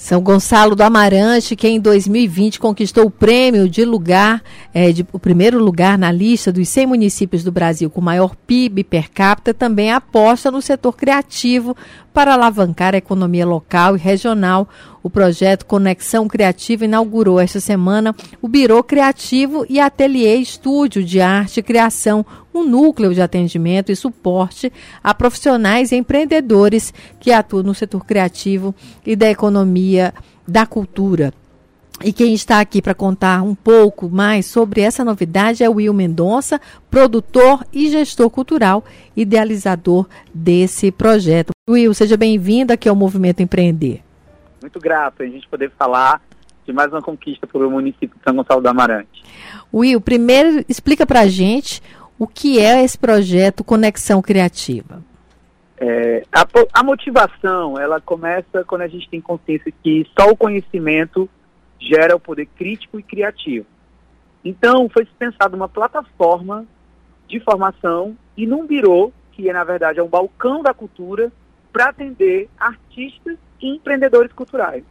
São Gonçalo do Amarante, que em 2020 conquistou o prêmio de lugar, é, de, o primeiro lugar na lista dos 100 municípios do Brasil com maior PIB per capita, também aposta no setor criativo para alavancar a economia local e regional. O projeto Conexão Criativa inaugurou esta semana o Biro Criativo e Ateliê Estúdio de Arte e Criação, um núcleo de atendimento e suporte a profissionais e empreendedores que atuam no setor criativo e da economia da cultura. E quem está aqui para contar um pouco mais sobre essa novidade é o Will Mendonça, produtor e gestor cultural, idealizador desse projeto. Will, seja bem-vindo aqui ao Movimento Empreender. Muito grato a gente poder falar de mais uma conquista para o município de São Gonçalo do Amarante. Will, primeiro explica para a gente o que é esse projeto Conexão Criativa. É, a, a motivação, ela começa quando a gente tem consciência que só o conhecimento gera o poder crítico e criativo. Então, foi pensado uma plataforma de formação e num birô, que na verdade é um balcão da cultura, para atender artistas empreendedores culturais.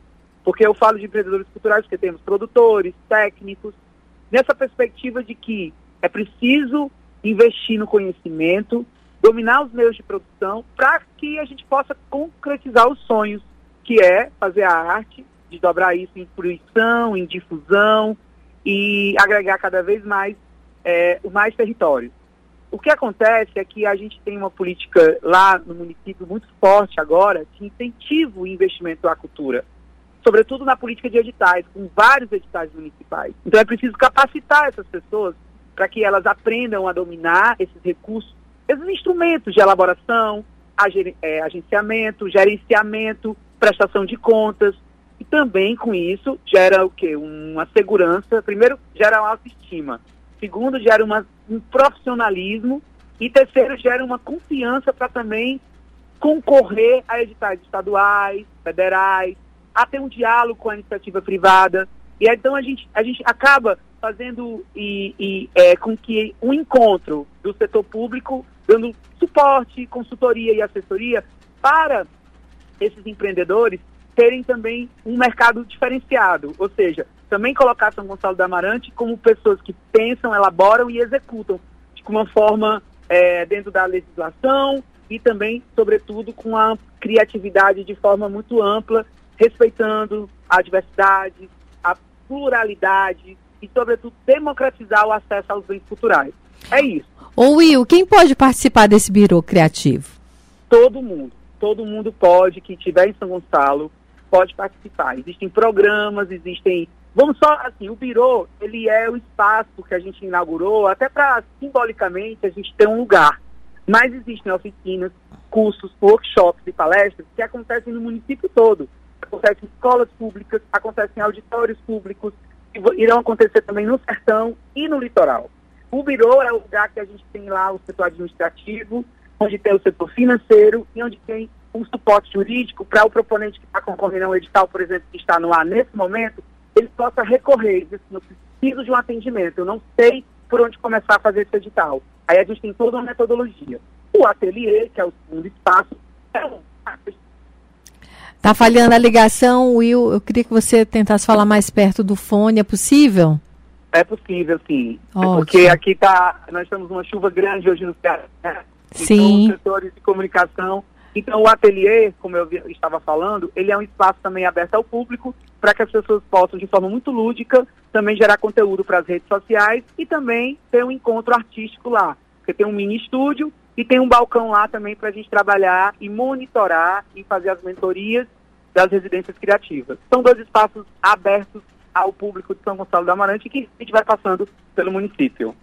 Porque eu falo de empreendedores culturais porque temos produtores, técnicos, nessa perspectiva de que é preciso investir no conhecimento, dominar os meios de produção, para que a gente possa concretizar os sonhos, que é fazer a arte desdobrar isso em fruição, em difusão e agregar cada vez mais é, mais território. O que acontece é que a gente tem uma política lá no município muito forte agora que incentiva o investimento à cultura, sobretudo na política de editais, com vários editais municipais. Então é preciso capacitar essas pessoas para que elas aprendam a dominar esses recursos, esses instrumentos de elaboração, é, agenciamento, gerenciamento, prestação de contas, e também com isso gera o quê? Uma segurança. Primeiro, gera uma autoestima. Segundo, gera uma, um profissionalismo. E terceiro, gera uma confiança para também concorrer a editais estaduais, federais, a ter um diálogo com a iniciativa privada. E então a gente, a gente acaba fazendo e, e é, com que um encontro do setor público dando suporte, consultoria e assessoria para esses empreendedores terem também um mercado diferenciado, ou seja, também colocar São Gonçalo do Amarante como pessoas que pensam, elaboram e executam de uma forma é, dentro da legislação e também, sobretudo, com a criatividade de forma muito ampla, respeitando a diversidade, a pluralidade e, sobretudo, democratizar o acesso aos bens culturais. É isso. Ô Will, quem pode participar desse biro criativo? Todo mundo. Todo mundo pode, que estiver em São Gonçalo, pode participar. Existem programas, existem. Vamos só, assim, o Biro, ele é o espaço que a gente inaugurou, até para, simbolicamente, a gente ter um lugar. Mas existem oficinas, cursos, workshops e palestras que acontecem no município todo. Acontecem em escolas públicas, acontecem em auditórios públicos, que irão acontecer também no sertão e no litoral. O Biro é o lugar que a gente tem lá o setor administrativo, onde tem o setor financeiro e onde tem um suporte jurídico para o proponente que está concorrendo a um edital, por exemplo, que está no ar nesse momento, ele possa recorrer. Dizer, eu preciso de um atendimento, eu não sei por onde começar a fazer esse edital. Aí a gente tem toda uma metodologia. O ateliê, que é o segundo espaço, é um Tá falhando a ligação, Will. Eu queria que você tentasse falar mais perto do fone. É possível? É possível, sim. Ótimo. Porque aqui tá, nós temos uma chuva grande hoje no Ceará. Né? Sim. Então, os setores de comunicação então, o ateliê, como eu estava falando, ele é um espaço também aberto ao público para que as pessoas possam, de forma muito lúdica, também gerar conteúdo para as redes sociais e também ter um encontro artístico lá. Porque tem um mini estúdio e tem um balcão lá também para a gente trabalhar e monitorar e fazer as mentorias das residências criativas. São dois espaços abertos ao público de São Gonçalo do Amarante que a gente vai passando pelo município.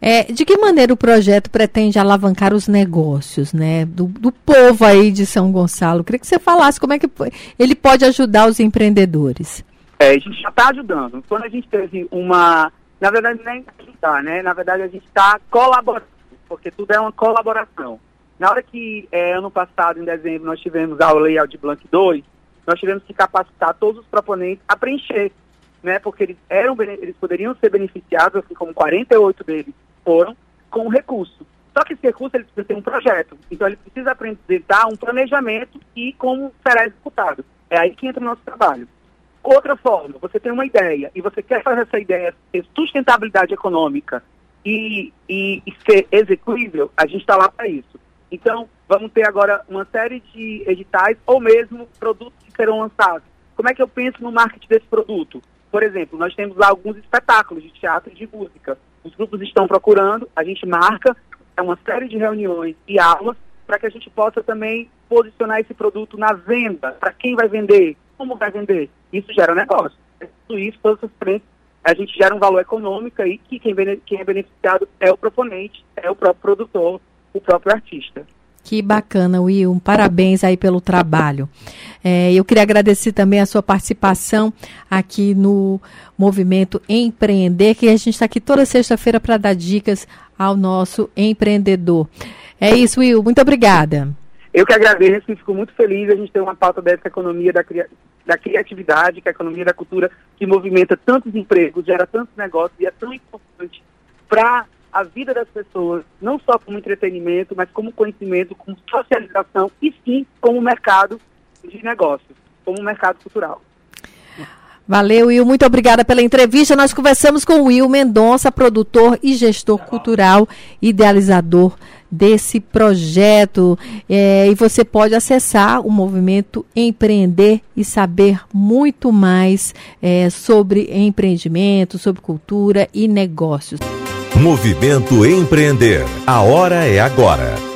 É, de que maneira o projeto pretende alavancar os negócios, né, do, do povo aí de São Gonçalo? Eu queria que você falasse como é que ele pode ajudar os empreendedores. É, a gente já está ajudando. Quando a gente teve uma. Na verdade, nem está, né? Na verdade, a gente está colaborando, porque tudo é uma colaboração. Na hora que, é, ano passado, em dezembro, nós tivemos a Lei de Blanc 2, nós tivemos que capacitar todos os proponentes a preencher, né? Porque eles, eram, eles poderiam ser beneficiados, assim como 48 deles foram, com o recurso. Só que esse recurso ele precisa ter um projeto. Então ele precisa apresentar um planejamento e como será executado. É aí que entra o nosso trabalho. Outra forma, você tem uma ideia e você quer fazer essa ideia ter sustentabilidade econômica e, e, e ser execuível, a gente está lá para isso. Então, vamos ter agora uma série de editais ou mesmo produtos que serão lançados. Como é que eu penso no marketing desse produto? Por exemplo, nós temos lá alguns espetáculos de teatro e de música. Os grupos estão procurando, a gente marca é uma série de reuniões e aulas para que a gente possa também posicionar esse produto na venda, para quem vai vender, como vai vender. Isso gera negócio. Tudo isso, todas essas frentes, a gente gera um valor econômico aí que quem, quem é beneficiado é o proponente, é o próprio produtor, o próprio artista. Que bacana, Will. Parabéns aí pelo trabalho. É, eu queria agradecer também a sua participação aqui no Movimento Empreender, que a gente está aqui toda sexta-feira para dar dicas ao nosso empreendedor. É isso, Will. Muito obrigada. Eu que agradeço e fico muito feliz a gente ter uma pauta dessa economia da, da criatividade, que é a economia da cultura, que movimenta tantos empregos, gera tantos negócios e é tão importante para a vida das pessoas, não só como entretenimento, mas como conhecimento, como socialização e sim como mercado de negócios, como mercado cultural. Valeu, Will. Muito obrigada pela entrevista. Nós conversamos com o Will Mendonça, produtor e gestor cultural, idealizador desse projeto. É, e você pode acessar o movimento Empreender e saber muito mais é, sobre empreendimento, sobre cultura e negócios. Movimento Empreender. A hora é agora.